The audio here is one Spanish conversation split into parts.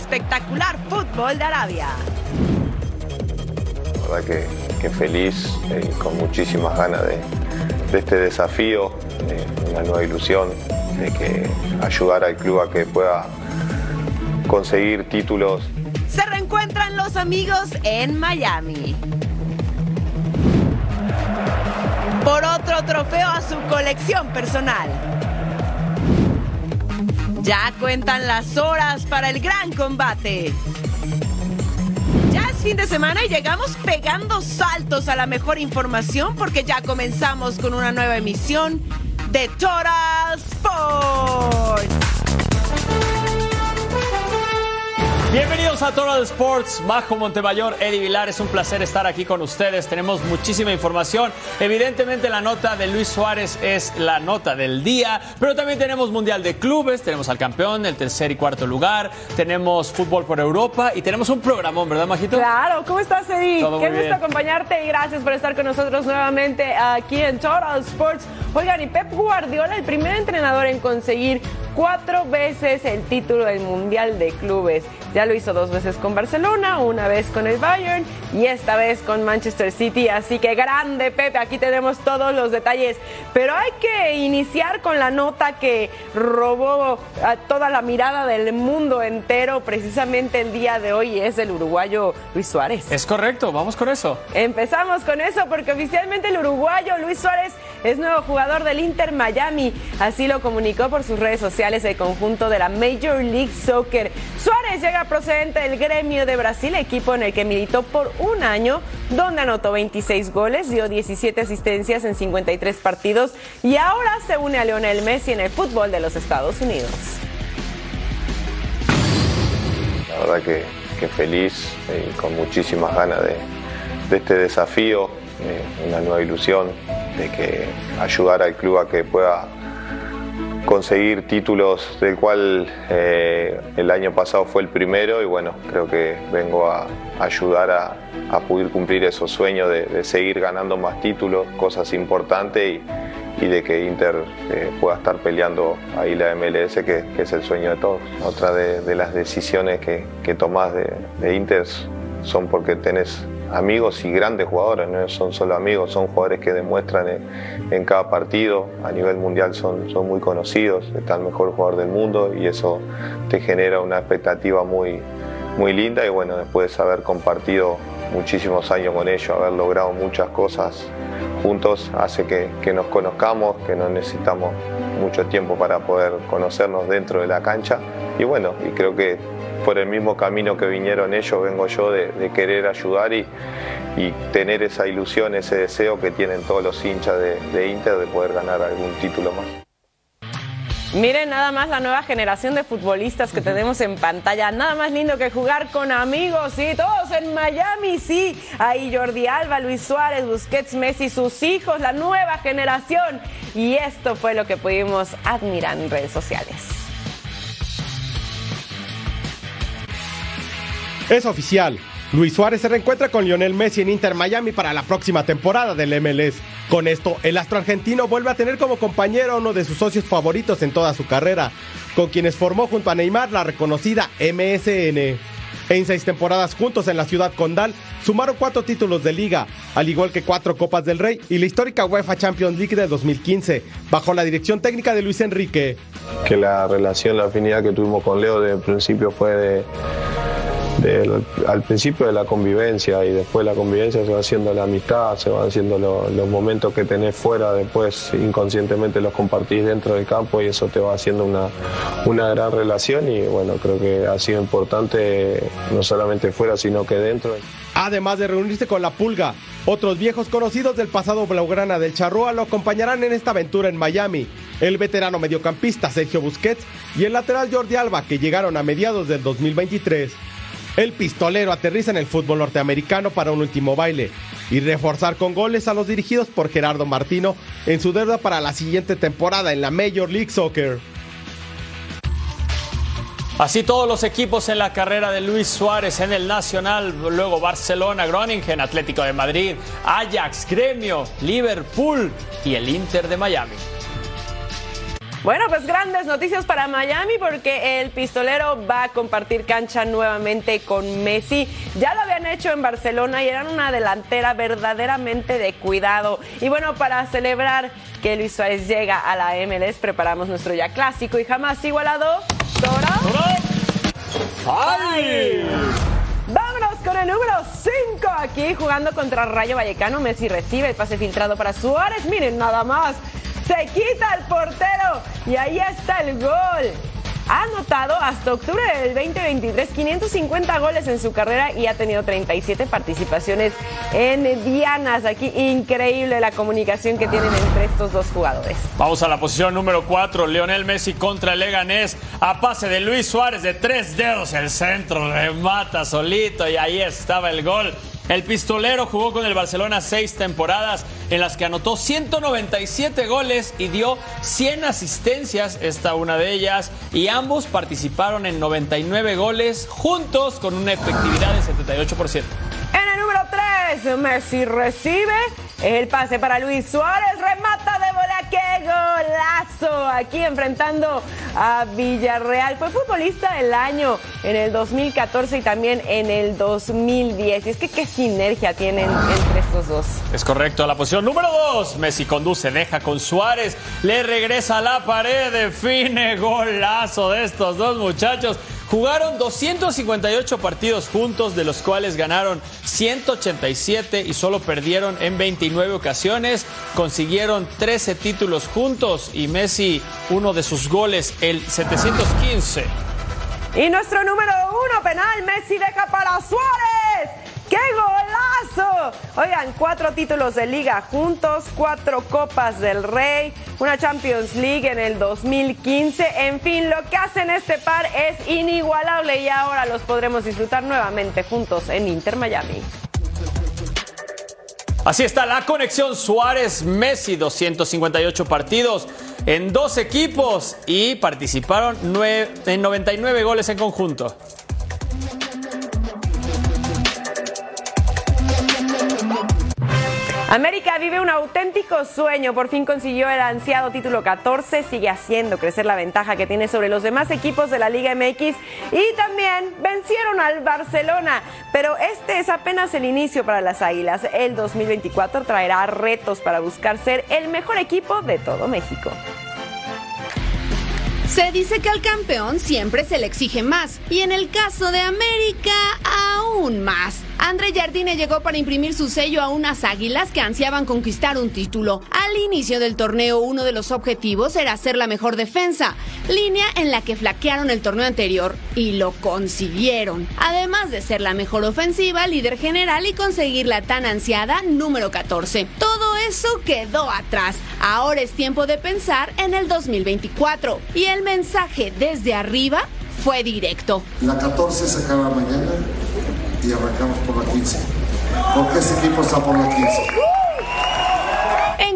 Espectacular fútbol de Arabia. La verdad que, que feliz y con muchísimas ganas de, de este desafío, de una nueva ilusión, de que ayudar al club a que pueda conseguir títulos Se reencuentran los amigos en Miami. Por otro trofeo a su colección personal. Ya cuentan las horas para el gran combate. Ya es fin de semana y llegamos pegando saltos a la mejor información porque ya comenzamos con una nueva emisión de Total Sports. Bienvenidos a Total Sports, Bajo Montemayor, Eddie Vilar, es un placer estar aquí con ustedes, tenemos muchísima información, evidentemente la nota de Luis Suárez es la nota del día, pero también tenemos Mundial de Clubes, tenemos al campeón, el tercer y cuarto lugar, tenemos fútbol por Europa y tenemos un programón, ¿verdad Majito? Claro, ¿cómo estás, Eddie? Todo Qué gusto bien. acompañarte y gracias por estar con nosotros nuevamente aquí en Total Sports. Oigan, y Pep Guardiola, el primer entrenador en conseguir cuatro veces el título del Mundial de Clubes. Ya lo hizo dos veces con Barcelona, una vez con el Bayern y esta vez con Manchester City. Así que grande, Pepe, aquí tenemos todos los detalles. Pero hay que iniciar con la nota que robó a toda la mirada del mundo entero precisamente el día de hoy es el uruguayo Luis Suárez. Es correcto, vamos con eso. Empezamos con eso porque oficialmente el uruguayo Luis Suárez es nuevo jugador del Inter Miami. Así lo comunicó por sus redes sociales el conjunto de la Major League Soccer. Suárez llega procedente del gremio de Brasil, equipo en el que militó por un año, donde anotó 26 goles, dio 17 asistencias en 53 partidos y ahora se une a Lionel Messi en el fútbol de los Estados Unidos. La verdad que, feliz y con muchísimas ganas de, este desafío, de una nueva ilusión, de que ayudar al club a que pueda conseguir títulos del cual eh, el año pasado fue el primero y bueno, creo que vengo a ayudar a, a poder cumplir esos sueños de, seguir ganando más títulos, cosas importantes y, y de que Inter eh, pueda estar peleando ahí la MLS, que, que es el sueño de todos. Otra de, de las decisiones que, que tomás de, de Inter son porque tenés amigos y grandes jugadores, no son solo amigos, son jugadores que demuestran en, cada partido, a nivel mundial son, muy conocidos, está el mejor jugador del mundo y eso te genera una expectativa muy, muy linda. Y bueno, después de haber compartido muchísimos años con ellos, haber logrado muchas cosas juntos, hace que, que nos conozcamos, que no necesitamos mucho tiempo para poder conocernos dentro de la cancha. Y bueno, y creo que por el mismo camino que vinieron ellos, vengo yo de, de querer ayudar y, y, tener esa ilusión, ese deseo que tienen todos los hinchas de, de Inter de poder ganar algún título más. Miren nada más la nueva generación de futbolistas que tenemos en pantalla. Nada más lindo que jugar con amigos, sí, todos en Miami, sí. Ahí Jordi Alba, Luis Suárez, Busquets, Messi, sus hijos, la nueva generación. Y esto fue lo que pudimos admirar en redes sociales. Es oficial. Luis Suárez se reencuentra con Lionel Messi en Inter Miami para la próxima temporada del MLS. Con esto, el astro argentino vuelve a tener como compañero a uno de sus socios favoritos en toda su carrera, con quienes formó junto a Neymar la reconocida MSN. En seis temporadas juntos en la ciudad condal, sumaron cuatro títulos de liga, al igual que cuatro Copas del Rey y la histórica UEFA Champions League de 2015, bajo la dirección técnica de Luis Enrique. Que la relación, la afinidad que tuvimos con Leo desde el principio fue de al principio de la convivencia y después la convivencia se va haciendo la amistad, se van haciendo los momentos que tenés fuera, después inconscientemente los compartís dentro del campo y eso te va haciendo una, una gran relación y bueno, creo que ha sido importante no solamente fuera sino que dentro. Además de reunirse con la Pulga, otros viejos conocidos del pasado blaugrana del Charrúa lo acompañarán en esta aventura en Miami. El veterano mediocampista Sergio Busquets y el lateral Jordi Alba, que llegaron a mediados del 2023. El pistolero aterriza en el fútbol norteamericano para un último baile y reforzar con goles a los dirigidos por Gerardo Martino en su deuda para la siguiente temporada en la Major League Soccer. Así todos los equipos en la carrera de Luis Suárez en el Nacional, luego Barcelona, Groningen, Atlético de Madrid, Ajax, Gremio, Liverpool y el Inter de Miami. Bueno, pues grandes noticias para Miami porque el pistolero va a compartir cancha nuevamente con Messi. Ya lo habían hecho en Barcelona y eran una delantera verdaderamente de cuidado. Y bueno, para celebrar que Luis Suárez llega a la MLS, preparamos nuestro ya clásico y jamás igualado. ¡Tora! ¡Ay! Vámonos con el número 5 aquí jugando contra Rayo Vallecano. Messi recibe el pase filtrado para Suárez. Miren nada más se quita el portero y ahí está el gol. Ha anotado hasta octubre del 2023 550 goles en su carrera y ha tenido 37 participaciones en Dianas. Aquí increíble la comunicación que tienen entre estos dos jugadores. Vamos a la posición número 4, Lionel Messi contra Leganés. A pase de Luis Suárez de tres dedos, el centro remata solito y ahí estaba el gol. El pistolero jugó con el Barcelona seis temporadas en las que anotó 197 goles y dio 100 asistencias, esta una de ellas, y ambos participaron en 99 goles juntos con una efectividad de 78%. En el número 3, Messi recibe el pase para Luis Suárez, remata de qué golazo. Aquí enfrentando a Villarreal. Fue futbolista del año en el 2014 y también en el 2010. Y es que qué sinergia tienen entre estos dos. Es correcto, la posición número 2. Messi conduce, deja con Suárez, le regresa a la pared, define golazo de estos dos muchachos. Jugaron 258 partidos juntos, de los cuales ganaron 187 y solo perdieron en 29 ocasiones. Consiguieron 13 títulos juntos y Messi, uno de sus goles, el 715. Y nuestro número uno penal, Messi deja para Suárez. ¡Qué Oigan, cuatro títulos de liga juntos, cuatro copas del Rey, una Champions League en el 2015. En fin, lo que hacen este par es inigualable y ahora los podremos disfrutar nuevamente juntos en Inter Miami. Así está la conexión Suárez-Messi, 258 partidos en dos equipos y participaron en 99 goles en conjunto. América vive un auténtico sueño. Por fin consiguió el ansiado título 14. Sigue haciendo crecer la ventaja que tiene sobre los demás equipos de la Liga MX. Y también vencieron al Barcelona. Pero este es apenas el inicio para las Águilas. El 2024 traerá retos para buscar ser el mejor equipo de todo México. Se dice que al campeón siempre se le exige más. Y en el caso de América, aún más. André Jardine llegó para imprimir su sello a unas águilas que ansiaban conquistar un título. Al inicio del torneo, uno de los objetivos era ser la mejor defensa, línea en la que flaquearon el torneo anterior y lo consiguieron. Además de ser la mejor ofensiva, líder general y conseguir la tan ansiada número 14. Todo eso quedó atrás. Ahora es tiempo de pensar en el 2024. Y el mensaje desde arriba fue directo. La 14 se acaba mañana y arrancamos por la 15. Porque ese equipo está por la 15.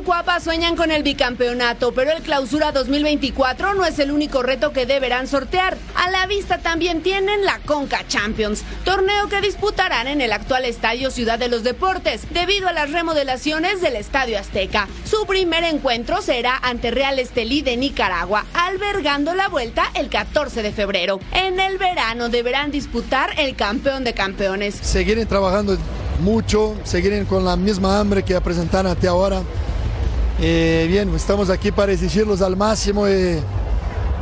Cuapa sueñan con el bicampeonato, pero el clausura 2024 no es el único reto que deberán sortear. A la vista también tienen la Conca Champions, torneo que disputarán en el actual Estadio Ciudad de los Deportes, debido a las remodelaciones del Estadio Azteca. Su primer encuentro será ante Real Estelí de Nicaragua, albergando la vuelta el 14 de febrero. En el verano deberán disputar el campeón de campeones. Seguirán trabajando mucho, seguirán con la misma hambre que presentaron hasta ahora. Eh, bien, estamos aquí para exigirlos al máximo y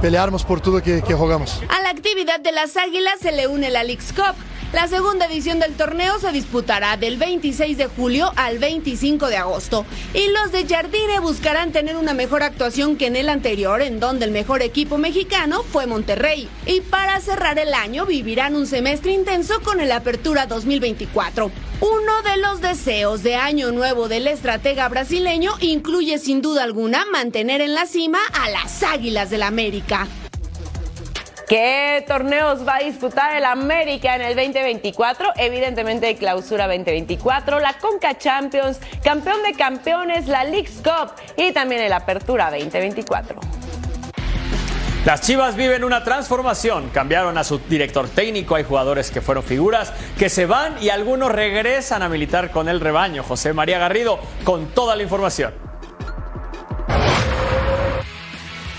pelearnos por todo que, que jugamos. A la actividad de las Águilas se le une la Leagues Cup La segunda edición del torneo se disputará del 26 de julio al 25 de agosto y los de Jardine buscarán tener una mejor actuación que en el anterior, en donde el mejor equipo mexicano fue Monterrey. Y para cerrar el año vivirán un semestre intenso con el Apertura 2024. Uno de los deseos de año nuevo del estratega brasileño incluye sin duda alguna mantener en la cima a las Águilas del la América. ¿Qué torneos va a disputar el América en el 2024? Evidentemente de clausura 2024, la Conca Champions, campeón de campeones, la Leagues Cup y también el Apertura 2024. Las Chivas viven una transformación. Cambiaron a su director técnico. Hay jugadores que fueron figuras que se van y algunos regresan a militar con el rebaño. José María Garrido con toda la información.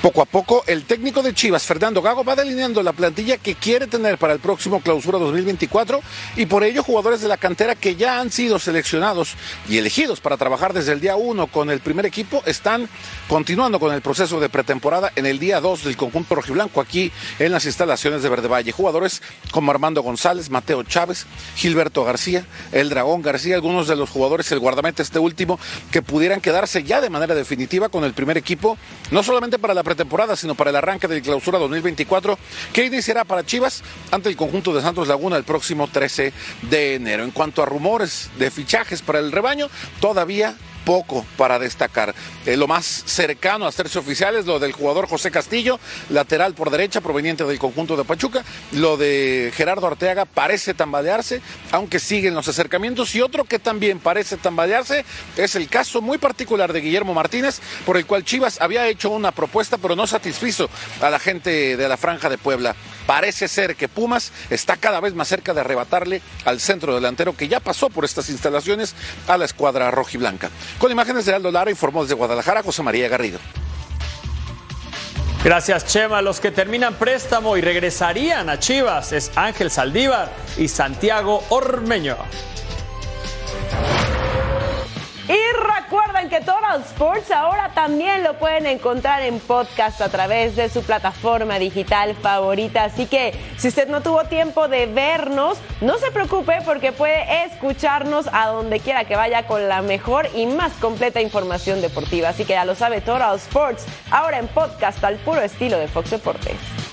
Poco a poco, el técnico de Chivas, Fernando Gago, va delineando la plantilla que quiere tener para el próximo clausura 2024 y por ello jugadores de la cantera que ya han sido seleccionados y elegidos para trabajar desde el día 1 con el primer equipo están continuando con el proceso de pretemporada en el día 2 del conjunto rojiblanco aquí en las instalaciones de Verde Valle. Jugadores como Armando González, Mateo Chávez, Gilberto García, el Dragón García, algunos de los jugadores, el guardameta este último, que pudieran quedarse ya de manera definitiva con el primer equipo, no solamente para la temporada, sino para el arranque del clausura 2024, que iniciará para Chivas ante el conjunto de Santos Laguna el próximo 13 de enero. En cuanto a rumores de fichajes para el rebaño, todavía poco para destacar. Eh, lo más cercano a hacerse oficial es lo del jugador José Castillo, lateral por derecha proveniente del conjunto de Pachuca. Lo de Gerardo Arteaga parece tambalearse, aunque siguen los acercamientos. Y otro que también parece tambalearse es el caso muy particular de Guillermo Martínez, por el cual Chivas había hecho una propuesta, pero no satisfizo a la gente de la Franja de Puebla. Parece ser que Pumas está cada vez más cerca de arrebatarle al centro delantero que ya pasó por estas instalaciones a la escuadra rojiblanca. Con imágenes de Aldo Lara informó desde Guadalajara José María Garrido. Gracias, Chema. Los que terminan préstamo y regresarían a Chivas es Ángel Saldívar y Santiago Ormeño. Recuerden que Total Sports ahora también lo pueden encontrar en podcast a través de su plataforma digital favorita. Así que si usted no tuvo tiempo de vernos, no se preocupe porque puede escucharnos a donde quiera que vaya con la mejor y más completa información deportiva. Así que ya lo sabe Total Sports, ahora en podcast al puro estilo de Fox Deportes.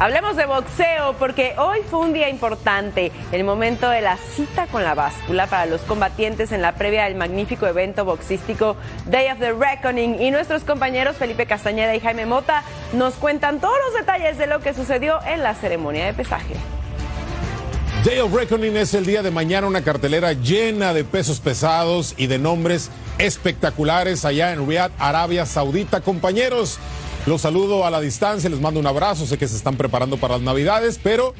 Hablemos de boxeo porque hoy fue un día importante, el momento de la cita con la báscula para los combatientes en la previa del magnífico evento boxístico Day of the Reckoning y nuestros compañeros Felipe Castañeda y Jaime Mota nos cuentan todos los detalles de lo que sucedió en la ceremonia de pesaje. Day of Reckoning es el día de mañana, una cartelera llena de pesos pesados y de nombres espectaculares allá en Riyadh, Arabia Saudita. Compañeros, los saludo a la distancia, les mando un abrazo, sé que se están preparando para las navidades, pero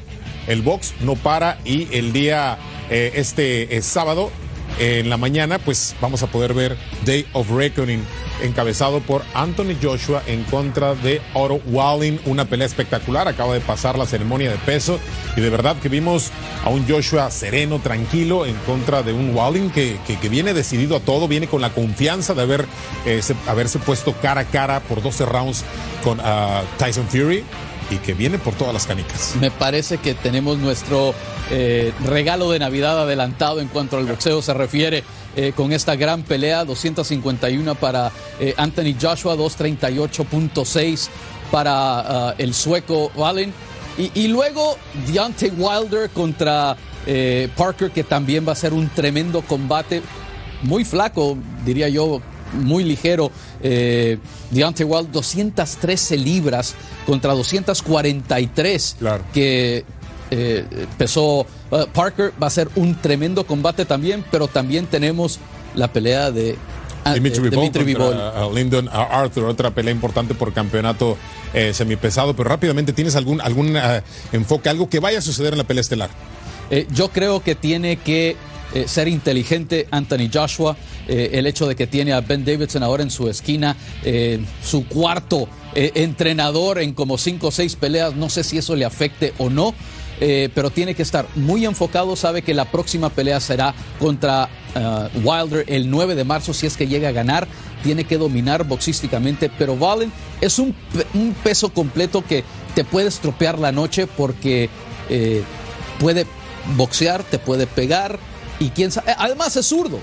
el box no para y el día, eh, este eh, sábado, en la mañana, pues vamos a poder ver Day of Reckoning, encabezado por Anthony Joshua en contra de Otto Walling. Una pelea espectacular, acaba de pasar la ceremonia de peso y de verdad que vimos a un Joshua sereno, tranquilo, en contra de un Walling que, que, viene decidido a todo, viene con la confianza de haber, eh, se, haberse puesto cara a cara por 12 rounds con uh, Tyson Fury y que viene por todas las canicas. Me parece que tenemos nuestro eh, regalo de Navidad adelantado en cuanto al boxeo se refiere. Eh, con esta gran pelea, 251 para eh, Anthony Joshua, 238.6 para uh, el sueco Wallen. Y, y, luego Deontay Wilder contra Parker, que también va a ser un tremendo combate, muy flaco, diría yo, muy ligero. Eh, Deontay Wilder 213 libras contra 243 que eh, pesó uh, Parker. Va a ser un tremendo combate también, pero también tenemos la pelea de ah, Dimitri eh, Dimitri Bivol. Lyndon Arthur, otra pelea importante por campeonato eh, semipesado. Pero rápidamente, ¿tienes algún, algún uh, enfoque, algo que vaya a suceder en la pelea estelar? Eh, yo creo que tiene que eh, ser inteligente Anthony Joshua. Eh, el hecho de que tiene a Ben Davidson ahora en su esquina, eh, su cuarto eh, entrenador en como cinco o seis peleas, no sé si eso le afecte o no. pero tiene que estar muy enfocado. Sabe que la próxima pelea será contra Wilder el 9 de marzo. Si es que llega a ganar, tiene que dominar boxísticamente. Pero Valen es un, un peso completo que te puede estropear la noche porque puede boxear, te puede pegar y quién sabe. Además es zurdo.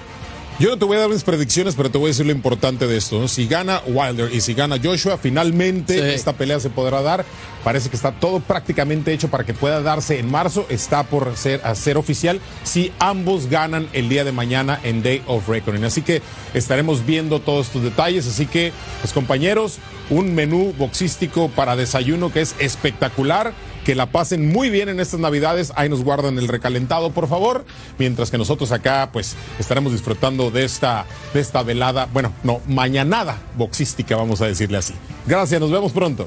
Yo no te voy a dar mis predicciones, pero te voy a decir lo importante de esto. ¿no? Si gana Wilder y si gana Joshua, finalmente esta pelea se podrá dar. Parece que está todo prácticamente hecho para que pueda darse en marzo. Está por ser, a ser oficial si ambos ganan el día de mañana en Day of Reckoning. Así que estaremos viendo todos estos detalles. Así que, pues compañeros, un menú boxístico para desayuno que es espectacular. Que la pasen muy bien en estas navidades. Ahí nos guardan el recalentado, por favor. Mientras que nosotros acá, pues, estaremos disfrutando de esta, de esta velada, bueno, no, mañanada boxística, vamos a decirle así. Gracias, nos vemos pronto.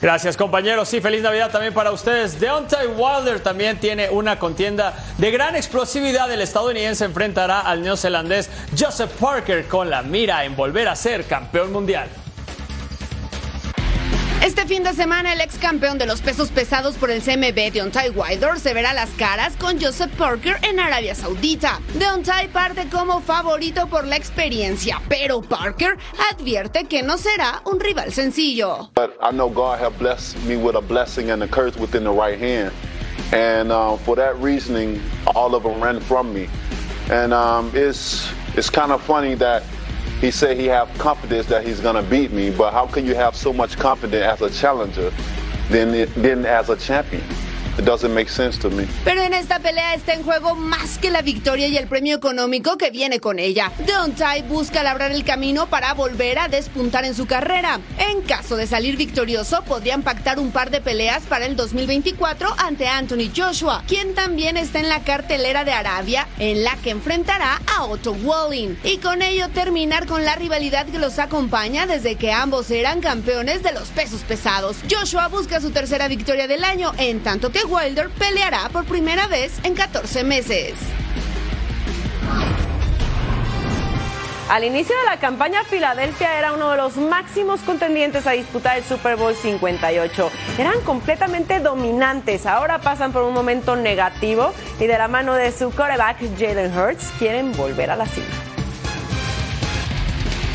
Gracias compañeros, sí, feliz Navidad también para ustedes. Deontay Wilder también tiene una contienda de gran explosividad. El estadounidense enfrentará al neozelandés Joseph Parker con la mira en volver a ser campeón mundial. Este fin de semana, el ex campeón de los pesos pesados por el CMB, Deontay Wilder, se verá las caras con Joseph Parker en Arabia Saudita. Deontay parte como favorito por la experiencia, pero Parker advierte que no será un rival sencillo. But I know God have blessed me with a blessing and a curse within the right hand. And uh, for that reasoning, all of them ran from me. And um, it's, it's kind of funny that he said he have confidence that he's going to beat me, but how can you have so much confidence as a challenger than, than as a champion? It doesn't make sense to me. Pero en esta pelea está en juego más que la victoria y el premio económico que viene con ella. Deontay busca labrar el camino para volver a despuntar en su carrera. En caso de salir victorioso, podrían pactar un par de peleas para el 2024 ante Anthony Joshua, quien también está en la cartelera de Arabia, en la que enfrentará a Otto Walling. Y con ello terminar con la rivalidad que los acompaña desde que ambos eran campeones de los pesos pesados. Joshua busca su tercera victoria del año, en tanto que Wilder peleará por primera vez en 14 meses. Al inicio de la campaña, Filadelfia era uno de los máximos contendientes a disputar el Super Bowl 58. Eran completamente dominantes. Ahora pasan por un momento negativo y de la mano de su quarterback Jalen Hurts quieren volver a la cima.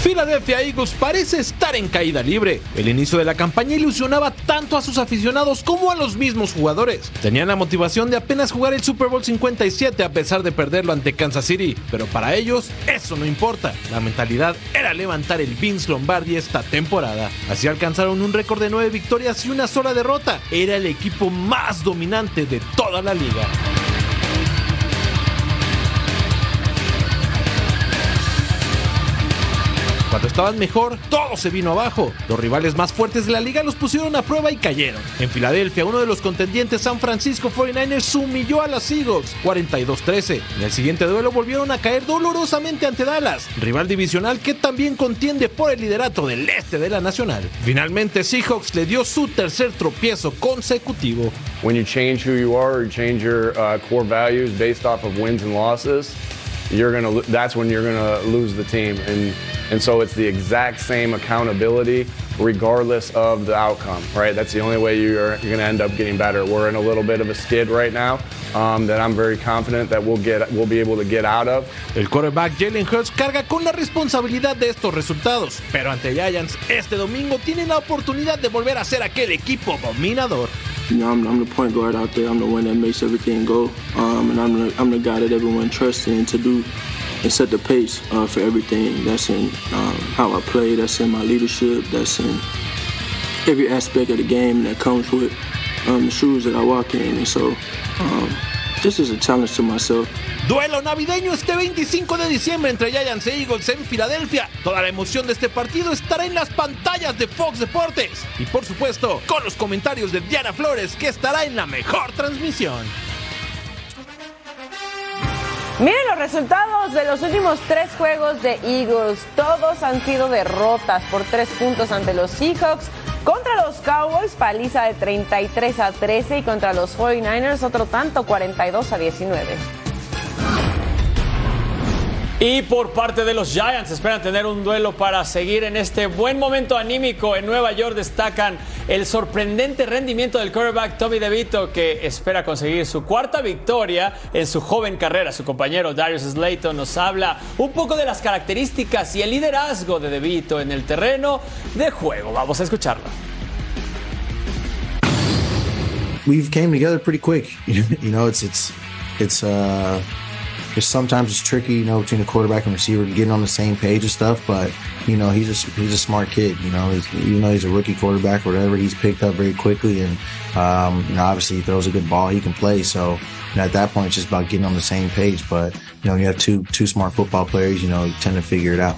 Philadelphia Eagles parece estar en caída libre. El inicio de la campaña ilusionaba tanto a sus aficionados como a los mismos jugadores. Tenían la motivación de apenas jugar el Super Bowl 57 a pesar de perderlo ante Kansas City, pero para ellos eso no importa. La mentalidad era levantar el Vince Lombardi esta temporada. Así alcanzaron un récord de nueve victorias y una sola derrota. Era el equipo más dominante de toda la liga. Cuando estaban mejor, todo se vino abajo. Los rivales más fuertes de la liga los pusieron a prueba y cayeron. En Filadelfia, uno de los contendientes San Francisco 49ers humilló a los Eagles 42-13. En el siguiente duelo volvieron a caer dolorosamente ante Dallas, rival divisional que también contiende por el liderato del este de la nacional. Finalmente, Seahawks le dio su tercer tropiezo consecutivo. when you change who you are you change your uh, core values based off of wins and losses, you're gonna that's when you're gonna lose the team. And and so it's the exact same accountability regardless of the outcome, right? That's the only way you're, you're gonna end up getting better. We're in a little bit of a skid right now um, that I'm very confident that we'll get we'll be able to get out of. El quarterback Jalen Hurts carga con la responsabilidad de estos resultados, pero ante Giants este domingo tiene la oportunidad de volver a ser aquel equipo dominador. You know, I'm, I'm the point guard out there. I'm the one that makes everything go, um, and I'm the, I'm the guy that everyone trusts in to do and set the pace uh, for everything. That's in um, how I play. That's in my leadership. That's in every aspect of the game that comes with um, the shoes that I walk in. And so, um, this is a challenge to myself. Duelo navideño este 25 de diciembre entre Giants e Eagles en Filadelfia. Toda la emoción de este partido estará en las pantallas de Fox Deportes. Y por supuesto, con los comentarios de Diana Flores, que estará en la mejor transmisión. Miren los resultados de los últimos tres juegos de Eagles. Todos han sido derrotas por tres puntos ante los Seahawks. Contra los Cowboys, paliza de 33 a 13 y contra los 49ers otro tanto, 42 a 19. Y por parte de los Giants esperan tener un duelo para seguir en este buen momento anímico. En Nueva York destacan el sorprendente rendimiento del quarterback Tommy DeVito que espera conseguir su cuarta victoria en su joven carrera. Su compañero Darius Slayton nos habla un poco de las características y el liderazgo de DeVito en el terreno de juego. Vamos a escucharlo. We've came together pretty quick. You know, it's it's it's uh it's sometimes it's tricky, you know, between the quarterback and receiver getting on the same page and stuff. But you know, he's a he's a smart kid. You know, he's, even though he's a rookie quarterback or whatever, he's picked up very quickly, and um, you know, obviously he throws a good ball. He can play. So you know, at that point, it's just about getting on the same page. But you know, you have two two smart football players, you know, you tend to figure it out.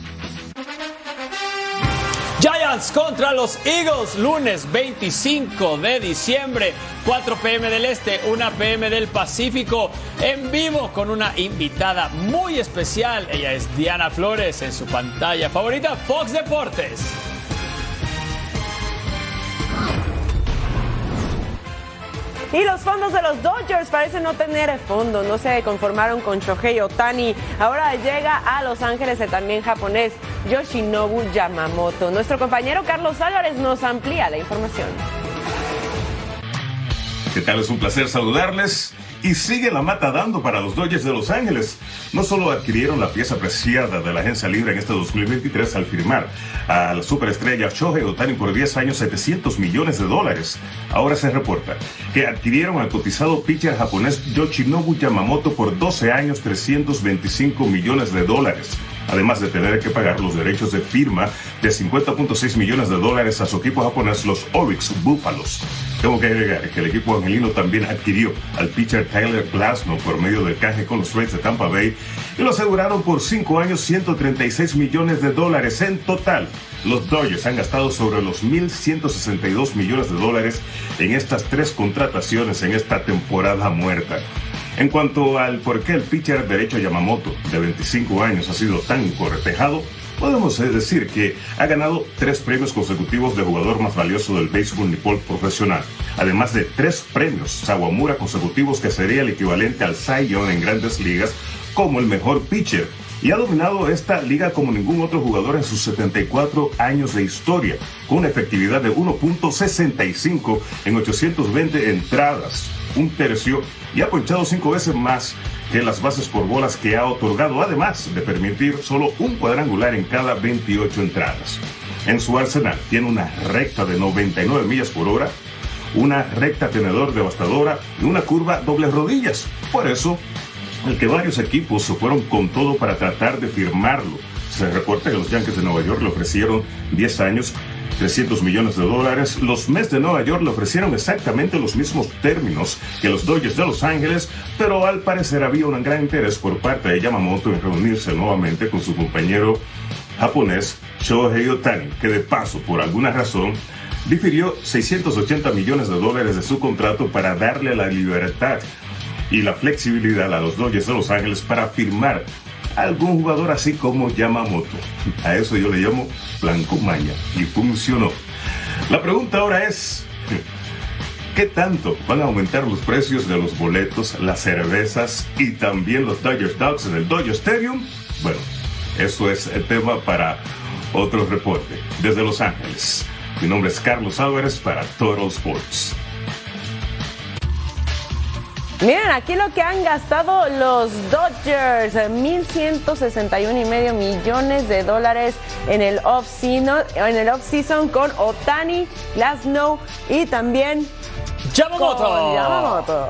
Contra los Eagles, lunes 25 de diciembre, 4 pm del Este, 1 pm del Pacífico, en vivo con una invitada muy especial. Ella es Diana Flores en su pantalla favorita, Fox Deportes. Y los fondos de los Dodgers parecen no tener fondo, no se conformaron con Shohei Otani. Ahora llega a Los Ángeles el también japonés Yoshinobu Yamamoto. Nuestro compañero Carlos Álvarez nos amplía la información. ¿Qué tal? Es un placer saludarles. Y sigue la mata dando para los Dodgers de Los Ángeles. No solo adquirieron la pieza apreciada de la agencia libre en este 2023 al firmar a la superestrella Shohei Otani por 10 años 700 millones de dólares. Ahora se reporta que adquirieron al cotizado pitcher japonés Yoshinobu Yamamoto por 12 años 325 millones de dólares además de tener que pagar los derechos de firma de 50.6 millones de dólares a su equipo japonés, los Oryx Búfalos. Tengo que agregar que el equipo angelino también adquirió al pitcher Tyler Glasnow por medio del canje con los Reds de Tampa Bay y lo aseguraron por 5 años 136 millones de dólares en total. Los Dodgers han gastado sobre los 1.162 millones de dólares en estas tres contrataciones en esta temporada muerta. En cuanto al por qué el pitcher derecho Yamamoto, de 25 años, ha sido tan cortejado, podemos decir que ha ganado tres premios consecutivos de jugador más valioso del béisbol nipón profesional, además de tres premios Sawamura consecutivos que sería el equivalente al Cy en grandes ligas como el mejor pitcher. Y ha dominado esta liga como ningún otro jugador en sus 74 años de historia, con una efectividad de 1.65 en 820 entradas, un tercio, y ha ponchado cinco veces más que las bases por bolas que ha otorgado, además de permitir solo un cuadrangular en cada 28 entradas. En su arsenal tiene una recta de 99 millas por hora, una recta tenedor devastadora y una curva doble rodillas. Por eso, el que varios equipos se fueron con todo para tratar de firmarlo. Se reporta que los Yankees de Nueva York le ofrecieron 10 años 300 millones de dólares. Los Mets de Nueva York le ofrecieron exactamente los mismos términos que los Dodgers de Los Ángeles, pero al parecer había un gran interés por parte de Yamamoto en reunirse nuevamente con su compañero japonés Shohei Otani, que de paso, por alguna razón, difirió 680 millones de dólares de su contrato para darle la libertad y la flexibilidad a los Dodgers de Los Ángeles para firmar algún jugador así como Yamamoto. A eso yo le llamo Blanco Maña y funcionó. La pregunta ahora es, ¿qué tanto van a aumentar los precios de los boletos, las cervezas y también los Dodgers Dogs en el Dodger Stadium? Bueno, eso es el tema para otro reporte desde Los Ángeles. Mi nombre es Carlos Álvarez para Total Sports. Miren aquí lo que han gastado los Dodgers, 1.161 y medio millones de dólares en el off-season off con Otani, Glasnow y también Yamamoto. con Yamamoto.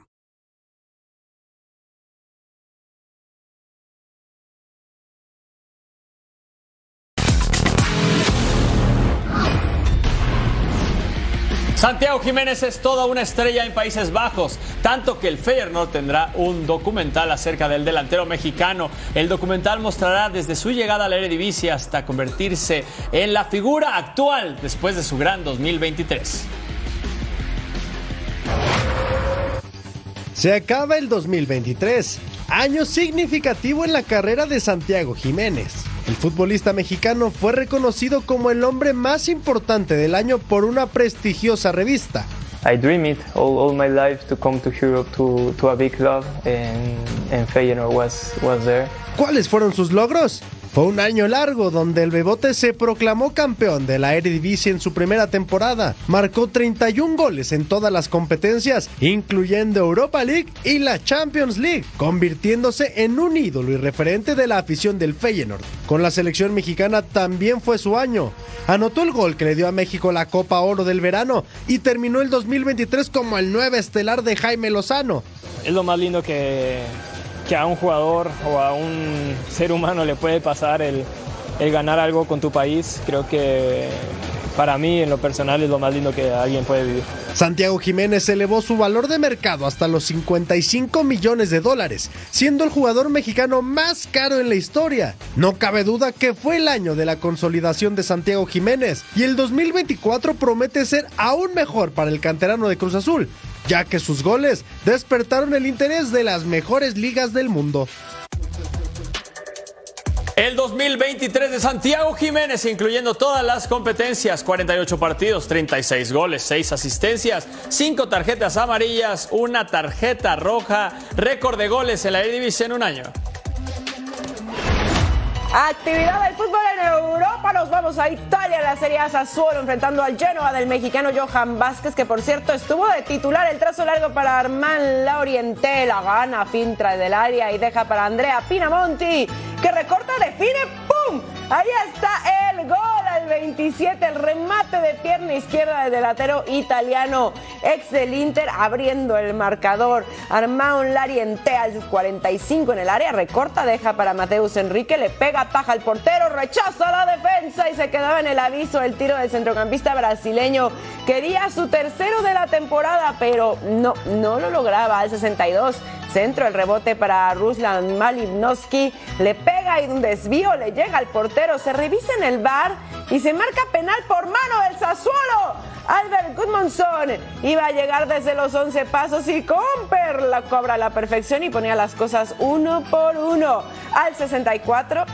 Santiago Jiménez es toda una estrella en Países Bajos, tanto que el Feyenoord tendrá un documental acerca del delantero mexicano. El documental mostrará desde su llegada a la Eredivisie hasta convertirse en la figura actual después de su gran 2023. Se acaba el 2023, año significativo en la carrera de Santiago Jiménez. El futbolista mexicano fue reconocido como el hombre más importante del año por una prestigiosa revista. I dream it all, all my life to come to Europe to, to a big club and, and Feyenoord was, was there. ¿Cuáles fueron sus logros? Fue un año largo donde el Bebote se proclamó campeón de la Eredivisie en su primera temporada. Marcó 31 goles en todas las competencias, incluyendo Europa League y la Champions League, convirtiéndose en un ídolo y referente de la afición del Feyenoord. Con la selección mexicana también fue su año. Anotó el gol que le dio a México la Copa Oro del verano y terminó el 2023 como el 9 estelar de Jaime Lozano. Es lo más lindo que, que a un jugador o a un ser humano le puede pasar el, el ganar algo con tu país. Creo que para mí en lo personal es lo más lindo que alguien puede vivir. Santiago Jiménez elevó su valor de mercado hasta los 55 millones de dólares, siendo el jugador mexicano más caro en la historia. No cabe duda que fue el año de la consolidación de Santiago Jiménez y el 2024 promete ser aún mejor para el canterano de Cruz Azul, ya que sus goles despertaron el interés de las mejores ligas del mundo. El 2023 de Santiago Jiménez, incluyendo todas las competencias, 48 partidos, 36 goles, 6 asistencias, 5 tarjetas amarillas, una tarjeta roja, récord de goles en la Eredivisie en un año. Actividad del fútbol en Europa. Nos vamos a Italia, la Serie A Sassuolo enfrentando al Genoa del mexicano Johan Vázquez, que por cierto estuvo de titular el trazo largo para Armán Laurienté. La gana, filtra del área y deja para Andrea Pinamonti, que recorta, define, ¡pum! Ahí está el gol al 27, el remate de pierna izquierda del delantero italiano, ex del Inter, abriendo el marcador. Armán Laurienté al 45 en el área, recorta, deja para Mateus Enrique, le pega ataja al portero, rechaza la defensa y se quedaba en el aviso el tiro del centrocampista brasileño. Quería su tercero de la temporada, pero no, no lo lograba al 62. Centro, el rebote para Ruslan Malinowski, le pega y un desvío le llega al portero, se revisa en el bar y se marca penal por mano del Sassuolo. Albert Gudmundsson iba a llegar desde los 11 pasos y Comper la cobra a la perfección y ponía las cosas uno por uno. Al 64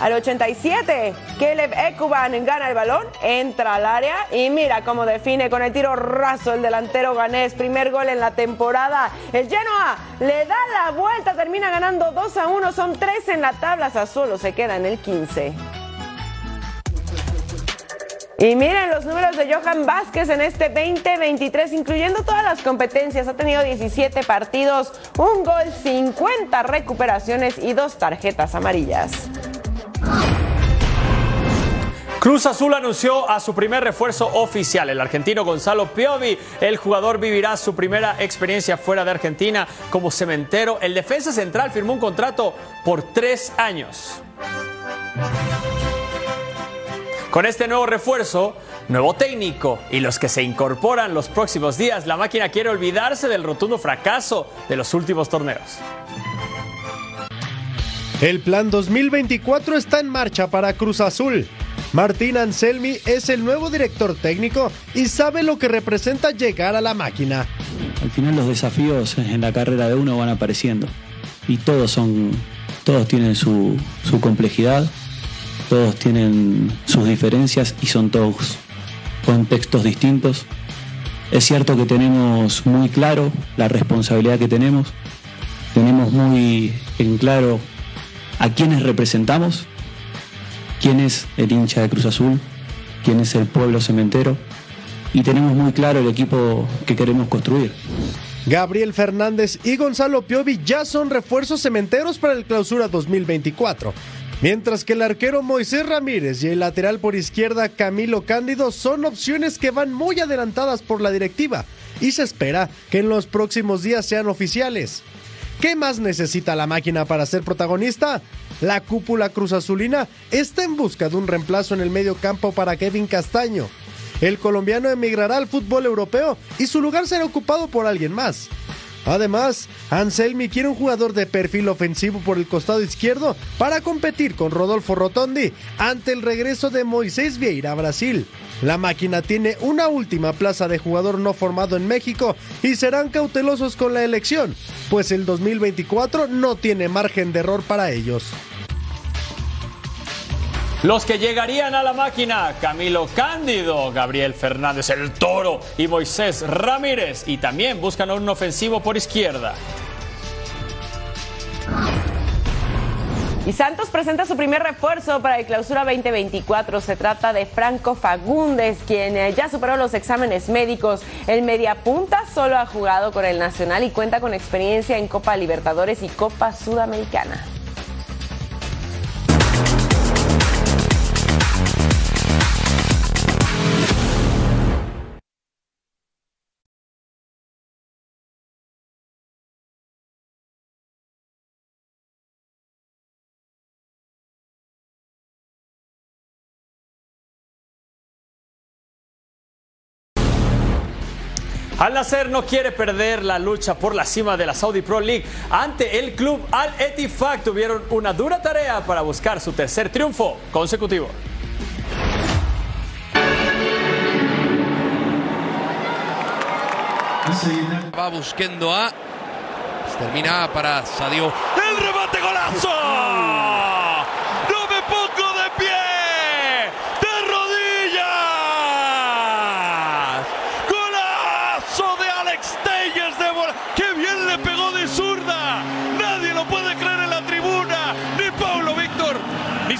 al 87, Caleb Ekuban gana el balón, entra al área y mira cómo define con el tiro raso el delantero ganés. Primer gol en la temporada. El Genoa le da la vuelta, termina ganando 2 a 1. Son 3 en la tabla. solo se queda en el 15. Y miren los números de Johan Vázquez en este 2023, incluyendo todas las competencias. Ha tenido 17 partidos, un gol, 50 recuperaciones y dos tarjetas amarillas. Cruz Azul anunció a su primer refuerzo oficial, el argentino Gonzalo Piovi. El jugador vivirá su primera experiencia fuera de Argentina como cementero. El defensa central firmó un contrato por tres años. Con este nuevo refuerzo, nuevo técnico y los que se incorporan los próximos días, la máquina quiere olvidarse del rotundo fracaso de los últimos torneos. El plan 2024 está en marcha para Cruz Azul. Martín Anselmi es el nuevo director técnico y sabe lo que representa llegar a la máquina. Al final los desafíos en la carrera de uno van apareciendo y todos son, todos tienen su, su complejidad, todos tienen sus diferencias y son todos contextos distintos. Es cierto que tenemos muy claro la responsabilidad que tenemos, tenemos muy en claro a quienes representamos, quién es el hincha de Cruz Azul, quién es el pueblo cementero y tenemos muy claro el equipo que queremos construir. Gabriel Fernández y Gonzalo Piovi ya son refuerzos cementeros para el clausura 2024. Mientras que el arquero Moisés Ramírez y el lateral por izquierda Camilo Cándido son opciones que van muy adelantadas por la directiva y se espera que en los próximos días sean oficiales. ¿Qué más necesita la máquina para ser protagonista? La cúpula Cruz Azulina está en busca de un reemplazo en el medio campo para Kevin Castaño. El colombiano emigrará al fútbol europeo y su lugar será ocupado por alguien más. Además, Anselmi quiere un jugador de perfil ofensivo por el costado izquierdo para competir con Rodolfo Rotondi ante el regreso de Moisés Vieira a Brasil. La máquina tiene una última plaza de jugador no formado en México y serán cautelosos con la elección, pues el 2024 no tiene margen de error para ellos. Los que llegarían a la máquina, Camilo Cándido, Gabriel Fernández el Toro y Moisés Ramírez. Y también buscan un ofensivo por izquierda. Y Santos presenta su primer refuerzo para el clausura 2024. Se trata de Franco Fagundes, quien eh, ya superó los exámenes médicos. El mediapunta solo ha jugado con el Nacional y cuenta con experiencia en Copa Libertadores y Copa Sudamericana. Al Nacer no quiere perder la lucha por la cima de la Saudi Pro League. Ante el club Al Ettifaq tuvieron una dura tarea para buscar su tercer triunfo consecutivo. Va buscando a. Termina para Sadio. ¡El remate golazo!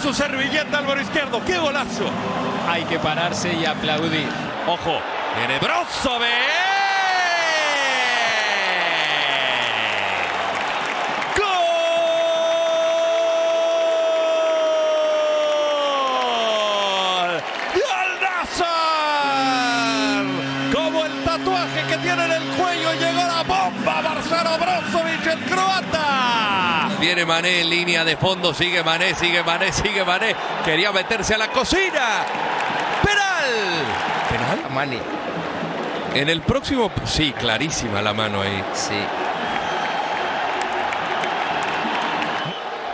Su servilleta Álvaro Izquierdo. ¡Qué golazo! Hay que pararse y aplaudir. Ojo, tenebroso ve. Viene Mané en línea de fondo. Sigue Mané, sigue Mané, sigue Mané. Quería meterse a la cocina. ¡Penal! ¿Penal? Mané. En el próximo. Sí, clarísima la mano ahí. Sí.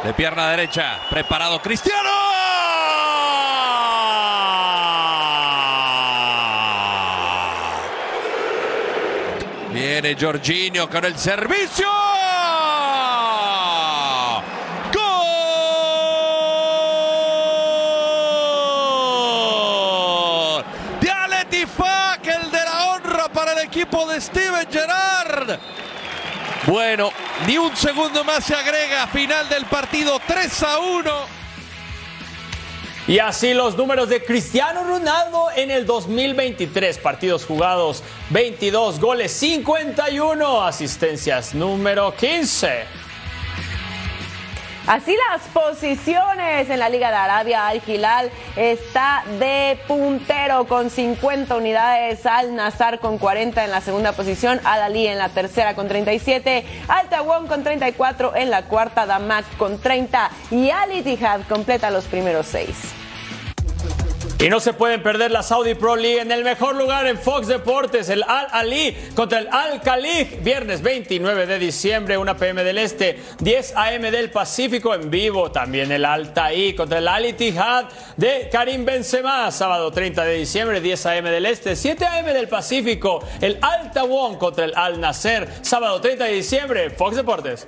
De pierna derecha. Preparado Cristiano. Viene Jorginho con el servicio. ¡Gol! De Aletifak, el de la honra para el de Steven Gerrard. Bueno, ni un segundo más se agrega. Final del partido 3 a 1. Y así los números de Cristiano Ronaldo en el 2023. Partidos jugados, 22 goles, 51 asistencias, número 15. Así las posiciones en la Liga de Arabia, Al Hilal está de puntero con 50 unidades, Al Nazar con 40 en la segunda posición, Al Ali en la tercera con 37, Al Tawón con 34 en la cuarta, Damak con 30 y Al Ittihad completa los primeros seis. Y no se pueden perder la Saudi Pro League en el mejor lugar en Fox Deportes, el Al Ali contra el Al Khalid, viernes 29 de diciembre, 1 pm del Este, 10 am del Pacífico en vivo, también el Al Taí contra el Al Ittihad de Karim Benzema, sábado 30 de diciembre, 10 am del Este, 7 am del Pacífico, el Al Tawon contra el Al Nasser, sábado 30 de diciembre, Fox Deportes.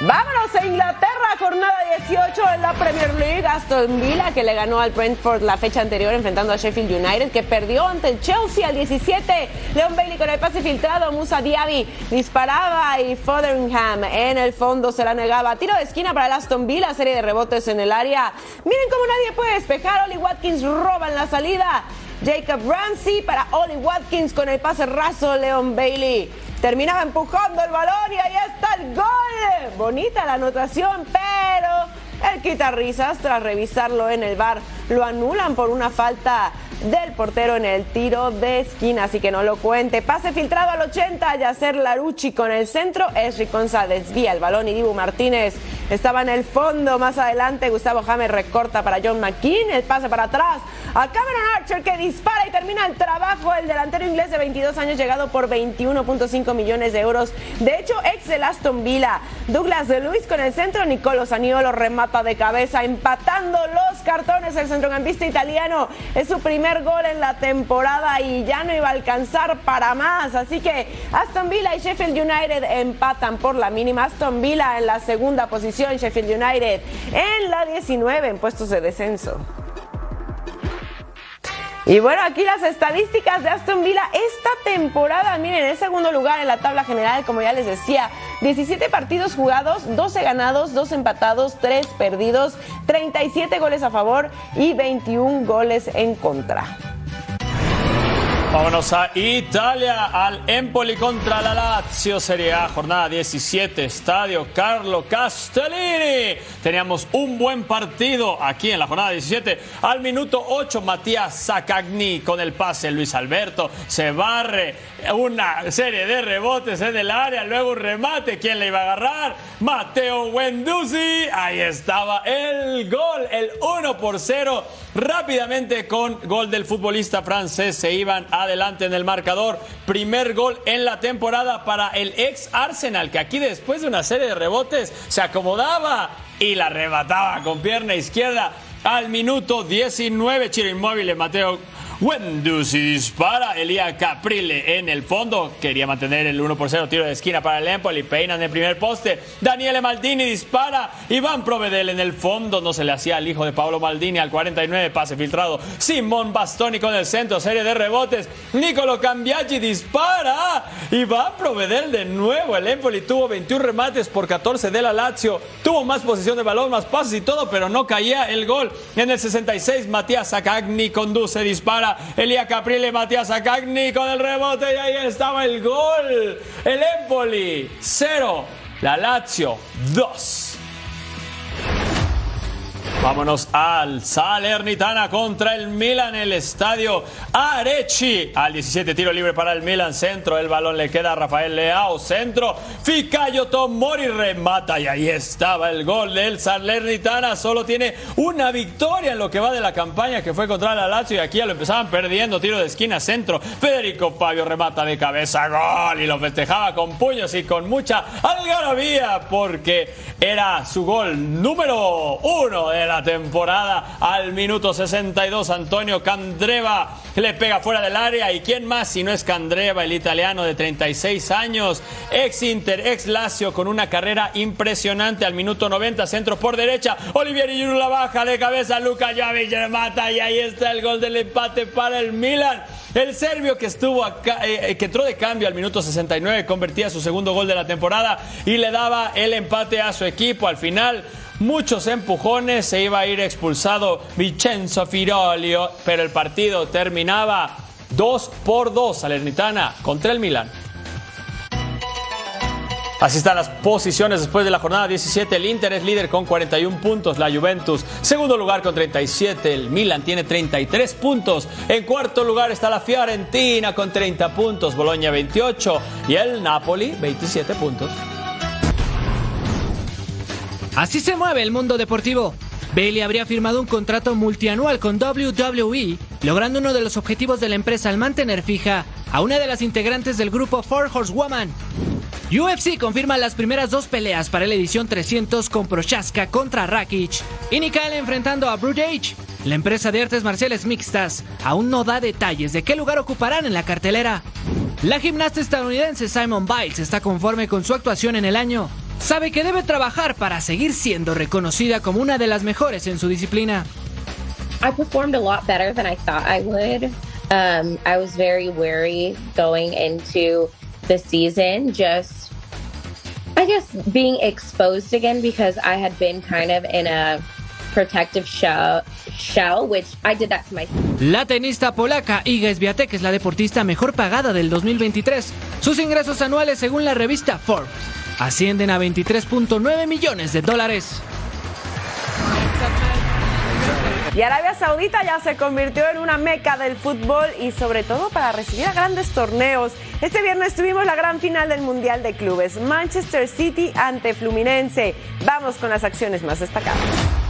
Vámonos a Inglaterra la jornada 18 de la Premier League. Aston Villa que le ganó al Brentford la fecha anterior enfrentando a Sheffield United que perdió ante el Chelsea al 17. Leon Bailey con el pase filtrado. Musa Diaby disparaba y Fotheringham en el fondo se la negaba. Tiro de esquina para el Aston Villa. Serie de rebotes en el área. Miren cómo nadie puede despejar. Oli Watkins roba en la salida. Jacob Ramsey para Oli Watkins con el pase raso. Leon Bailey terminaba empujando el balón y ahí está el gol. Bonita la anotación, pero el quita risas tras revisarlo en el bar lo anulan por una falta del portero en el tiro de esquina, así que no lo cuente. Pase filtrado al 80, Yacer Larucci con el centro, Esri Conza desvía el balón y Dibu Martínez estaba en el fondo. Más adelante, Gustavo James recorta para John McKean, el pase para atrás a Cameron Archer que dispara y termina el trabajo. El delantero inglés de 22 años llegado por 21.5 millones de euros. De hecho, ex el Aston Villa. Douglas de Luis con el centro, Nicolo Saniolo remata de cabeza, empatando los cartones. El centrocampista italiano es su primer gol en la temporada y ya no iba a alcanzar para más. Así que Aston Villa y Sheffield United empatan por la mínima. Aston Villa en la segunda posición, Sheffield United en la 19 en puestos de descenso. Y bueno, aquí las estadísticas de Aston Villa esta temporada, miren, en segundo lugar en la tabla general, como ya les decía, 17 partidos jugados, 12 ganados, 2 empatados, 3 perdidos, 37 goles a favor y 21 goles en contra. Vámonos a Italia, al Empoli contra la Lazio, Serie A, jornada 17, Estadio Carlo Castellini. Teníamos un buen partido aquí en la jornada 17. Al minuto 8, Matías Sacagni con el pase, Luis Alberto se barre, una serie de rebotes en el área, luego un remate, ¿quién le iba a agarrar? Mateo Wendusi, ahí estaba el gol, el 1 por 0, rápidamente con gol del futbolista francés, se iban adelante en el marcador, primer gol en la temporada para el ex Arsenal, que aquí después de una serie de rebotes se acomodaba y la remataba con pierna izquierda. Al minuto 19, Chiro inmóvil, Mateo Wendusi dispara. Elía Caprile en el fondo. Quería mantener el 1 por 0. Tiro de esquina para el Empoli. Peinan en el primer poste. Daniele Maldini dispara. Iván Provedel en el fondo. No se le hacía al hijo de Paolo Maldini al 49. Pase filtrado. Simón Bastoni con el centro. Serie de rebotes. Nicolo Cambiaggi dispara. Iván Provedel de nuevo. El Empoli tuvo 21 remates por 14 de la Lazio. Tuvo más posición de balón, más pases y todo, pero no caía el gol. En el 66, Matías Acagni conduce, dispara. Elía Caprile, Matías Acagni con el rebote y ahí estaba el gol. El Empoli, 0. La Lazio, 2. Vámonos al Salernitana contra el Milan, el estadio Arechi. Al 17 tiro libre para el Milan, centro. El balón le queda a Rafael Leao, centro. Ficayo Tomori remata y ahí estaba el gol del Salernitana. Solo tiene una victoria en lo que va de la campaña que fue contra la Lazio y aquí ya lo empezaban perdiendo. Tiro de esquina, centro. Federico Fabio remata de cabeza, gol y lo festejaba con puños y con mucha algarabía porque era su gol número uno de la temporada. Al minuto 62, Antonio Candreva le pega fuera del área. ¿Y quién más si no es Candreva, el italiano de 36 años? Ex Inter, ex Lazio, con una carrera impresionante. Al minuto 90, centro por derecha. Olivier Giroud la baja de cabeza. Luca Jovic remata y ahí está el gol del empate para el Milan. El serbio que estuvo acá, eh, que entró de cambio al minuto 69, convertía su segundo gol de la temporada y le daba el empate a su equipo. Al final, muchos empujones, se iba a ir expulsado Vincenzo Firolio, pero el partido terminaba 2 por 2 Salernitana contra el Milan. Así están las posiciones después de la jornada 17. El Inter es líder con 41 puntos. La Juventus, segundo lugar con 37. El Milan tiene 33 puntos. En cuarto lugar está la Fiorentina con 30 puntos. Boloña 28. Y el Napoli 27 puntos. Así se mueve el mundo deportivo. Bailey habría firmado un contrato multianual con WWE, logrando uno de los objetivos de la empresa al mantener fija a una de las integrantes del grupo Four Horsewoman. UFC confirma las primeras dos peleas para la edición 300 con Prochaska contra Rakic y Nikal enfrentando a Brute Age. La empresa de artes marciales mixtas aún no da detalles de qué lugar ocuparán en la cartelera. La gimnasta estadounidense Simon Biles está conforme con su actuación en el año. Sabe que debe trabajar para seguir siendo reconocida como una de las mejores en su disciplina. I performed a lot better than I thought I would. Um, I was very wary going into the season, just I guess being exposed again because I had been kind of in a protective shell, shell which I did that to myself. La tenista polaca Iga Swiatek es la deportista mejor pagada del 2023. Sus ingresos anuales, según la revista Forbes, ascienden a 23.9 millones de dólares. Y Arabia Saudita ya se convirtió en una meca del fútbol y sobre todo para recibir a grandes torneos. Este viernes tuvimos la gran final del Mundial de Clubes, Manchester City ante Fluminense. Vamos con las acciones más destacadas.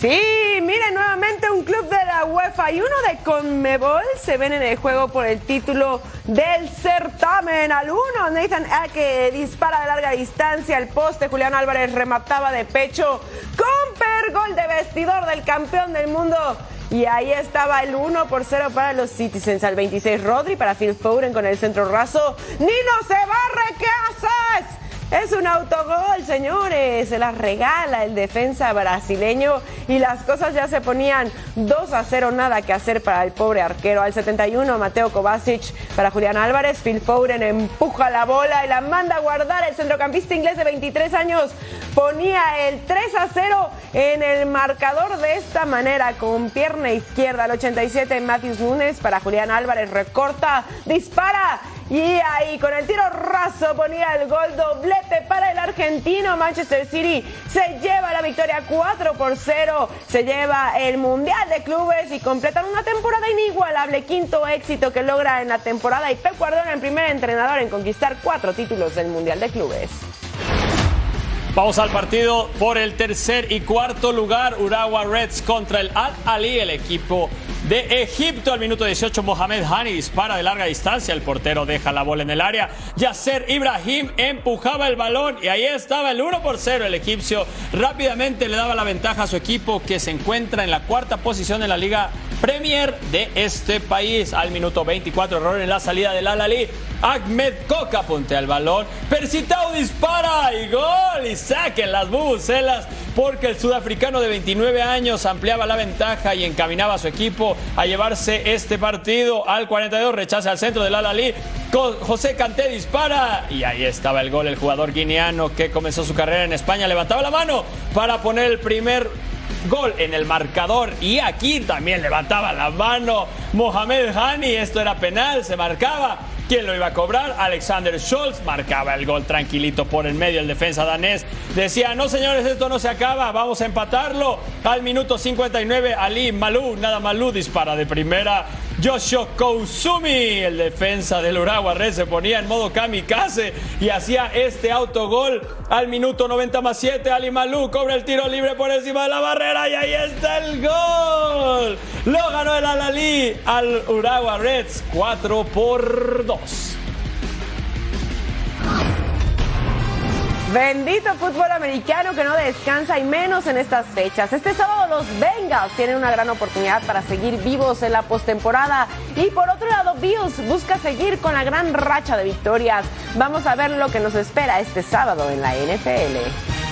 Sí, miren nuevamente un club de la UEFA y uno de Conmebol se ven en el juego por el título del certamen. Al uno, Nathan Ake dispara de larga distancia el poste. Julián Álvarez remataba de pecho. Comper, gol de vestidor del campeón del mundo. Y ahí estaba el 1 por 0 para los Citizens. Al 26, Rodri para Phil Foden con el centro raso. ¡Nino se barre! ¿Qué haces? Es un autogol, señores. Se las regala el defensa brasileño y las cosas ya se ponían 2 a 0, nada que hacer para el pobre arquero. Al 71, Mateo Kovacic para Julián Álvarez. Phil Foden empuja la bola y la manda a guardar. El centrocampista inglés de 23 años ponía el 3 a 0 en el marcador de esta manera con pierna izquierda. Al 87, Matthews Nunes para Julián Álvarez. Recorta, dispara y ahí con el tiro raso ponía el gol doblete para el argentino. Manchester City se lleva la victoria 4 por 0. Se lleva el Mundial de Clubes y completan una temporada inigualable. Quinto éxito que logra en la temporada y Pep Guardiola el primer entrenador en conquistar cuatro títulos del Mundial de Clubes. Vamos al partido por el tercer y cuarto lugar. Urawa Reds contra el Al Ali, el equipo de Egipto. Al minuto 18, Mohamed Hani dispara de larga distancia. El portero deja la bola en el área. Yasser Ibrahim empujaba el balón y ahí estaba el 1 por 0. El egipcio rápidamente le daba la ventaja a su equipo que se encuentra en la cuarta posición en la Liga Premier de este país. Al minuto 24, error en la salida del Al Ali. Ahmed Coca puntea el balón. Persitao dispara y gol. Saquen las bubucelas porque el sudafricano de 29 años ampliaba la ventaja y encaminaba a su equipo a llevarse este partido. Al 42 rechaza al centro del Al-Ali. José Canté dispara y ahí estaba el gol. El jugador guineano que comenzó su carrera en España levantaba la mano para poner el primer gol en el marcador y aquí también levantaba la mano Mohamed Hani, esto era penal, se marcaba. ¿Quién lo iba a cobrar? Alexander Scholz marcaba el gol tranquilito por el medio. El defensa danés decía, no señores, esto no se acaba, vamos a empatarlo. Al minuto 59, Ali Malú, nada Malú dispara de primera. Joshua Kousumi, el defensa del Urawa Red, se ponía en modo kamikaze y hacía este autogol al minuto 90 más 7. Ali Malú cobra el tiro libre por encima de la barrera y ahí está el gol. Lo ganó el Alalí al Urawa Reds 4 por 2. Bendito fútbol americano que no descansa y menos en estas fechas. Este sábado los Bengals tienen una gran oportunidad para seguir vivos en la postemporada. Y por otro lado, Bills busca seguir con la gran racha de victorias. Vamos a ver lo que nos espera este sábado en la NFL.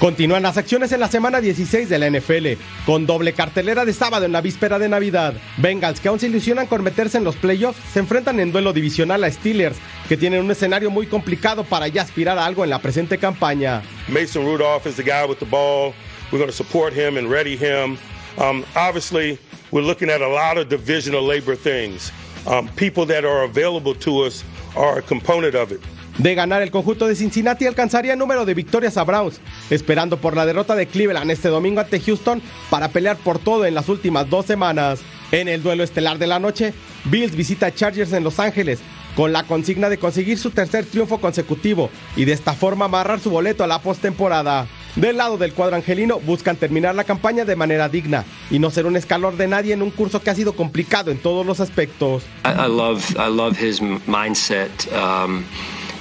Continúan las acciones en la semana 16 de la NFL, con doble cartelera de sábado en la víspera de Navidad. Bengals, que aún se ilusionan con meterse en los playoffs, se enfrentan en duelo divisional a Steelers, que tienen un escenario muy complicado para ya aspirar a algo en la presente campaña. Mason Rudolph is the guy with the ball. We're going to support him and ready him. Um, obviously, we're looking at a lot of divisional labor things. Um, people that are available to us are a component of it. De ganar el conjunto de Cincinnati alcanzaría el número de victorias a Browns, esperando por la derrota de Cleveland este domingo ante Houston para pelear por todo en las últimas dos semanas. En el duelo estelar de la noche, Bills visita a Chargers en Los Ángeles con la consigna de conseguir su tercer triunfo consecutivo y de esta forma amarrar su boleto a la postemporada. Del lado del cuadro angelino buscan terminar la campaña de manera digna y no ser un escalor de nadie en un curso que ha sido complicado en todos los aspectos. I, love I love his mindset. Um,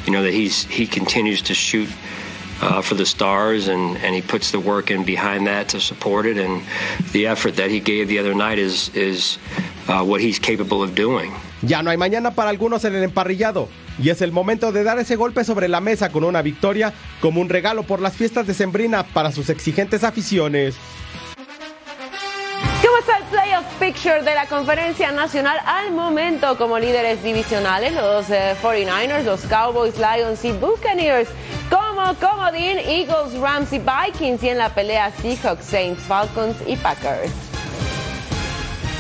you know that he's he continues to shoot uh, for the stars and and he puts the work in behind that to support it and the effort that he gave the other night is is uh, what he's capable of doing. Ya no hay mañana para algunos en el emparrillado, y es el momento de dar ese golpe sobre la mesa con una victoria como un regalo por las fiestas de Sembrina para sus exigentes aficiones. ¿Cómo está el playoff picture de la conferencia nacional al momento como líderes divisionales? Los eh, 49ers, los Cowboys, Lions y Buccaneers. Como comodín, Eagles, Rams y Vikings. Y en la pelea Seahawks, Saints, Falcons y Packers.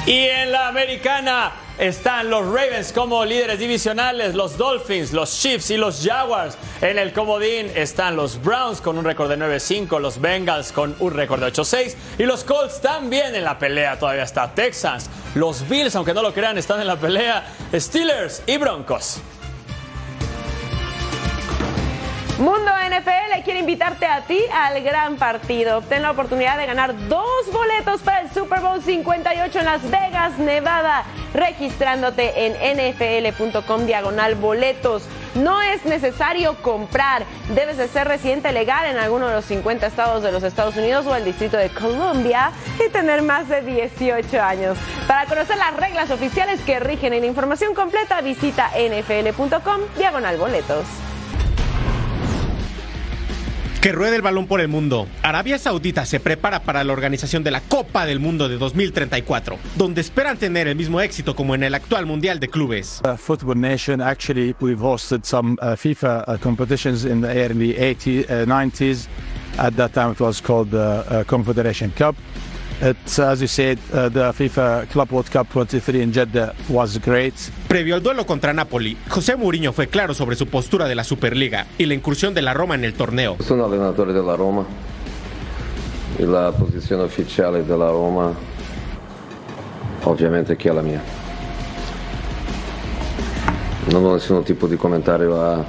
Y en la americana están los Ravens como líderes divisionales, los Dolphins, los Chiefs y los Jaguars. En el comodín están los Browns con un récord de 9-5, los Bengals con un récord de 8-6 y los Colts también en la pelea. Todavía está Texans, los Bills, aunque no lo crean, están en la pelea, Steelers y Broncos. Mundo NFL quiere invitarte a ti al gran partido. Obtén la oportunidad de ganar dos boletos para el Super Bowl 58 en Las Vegas, Nevada, registrándote en nfl.com diagonal boletos. No es necesario comprar. Debes de ser residente legal en alguno de los 50 estados de los Estados Unidos o el Distrito de Columbia y tener más de 18 años. Para conocer las reglas oficiales que rigen y la información completa, visita nfl.com diagonal boletos. Que ruede el balón por el mundo. Arabia Saudita se prepara para la organización de la Copa del Mundo de 2034, donde esperan tener el mismo éxito como en el actual Mundial de Clubes. Uh, football nation, actually, we've hosted some uh, FIFA uh, competitions in the early 80s, 90s. At that time, it was called the uh, Confederation Cup. It's, as you said, uh, the FIFA Club World Cup 23 in Jeddah was great. Previo al duelo contra Napoli, José Mourinho fue claro sobre su postura de la Superliga y la incursión de la Roma en el torneo. Sono allenatore della Roma e la posizione ufficiale della Roma ovviamente che è la mia. Non ho nessun tipo di commentario a,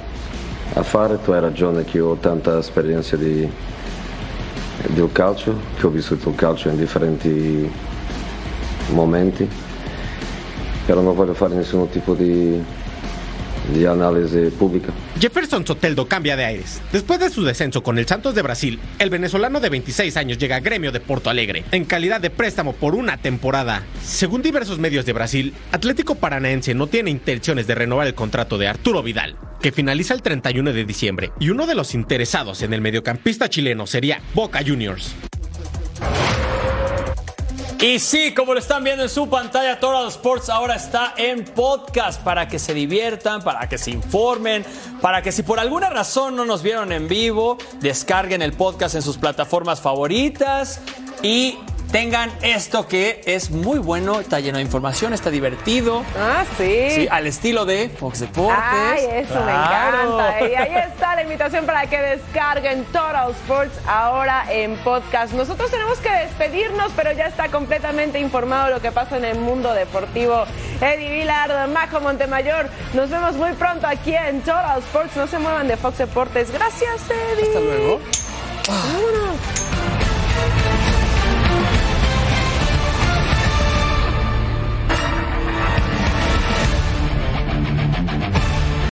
a fare, tu hai ragione che ho tanta esperienza di, del calcio, che ho vissuto il calcio in differenti momenti, però non voglio fare nessun tipo di, analisi pubblica. Jefferson Soteldo cambia de aires. Después de su descenso con el Santos de Brasil, el venezolano de 26 años llega a Gremio de Porto Alegre en calidad de préstamo por una temporada. Según diversos medios de Brasil, Atlético Paranaense no tiene intenciones de renovar el contrato de Arturo Vidal, que finaliza el 31 de diciembre, y uno de los interesados en el mediocampista chileno sería Boca Juniors. Y sí, como lo están viendo en su pantalla, Total Sports ahora está en podcast para que se diviertan, para que se informen, para que si por alguna razón no nos vieron en vivo, descarguen el podcast en sus plataformas favoritas y tengan esto que es muy bueno, está lleno de información, está divertido. Ah, sí. Sí, al estilo de Fox Deportes. Ay, eso me Claro. encanta. Y ahí está la invitación para que descarguen Total Sports ahora en podcast. Nosotros tenemos que despedirnos, pero ya está completamente informado lo que pasa en el mundo deportivo. Eddie Vilar, Majo Montemayor. Nos vemos muy pronto aquí en Total Sports. No se muevan de Fox Deportes. Gracias, Eddie. Hasta luego. Vámonos.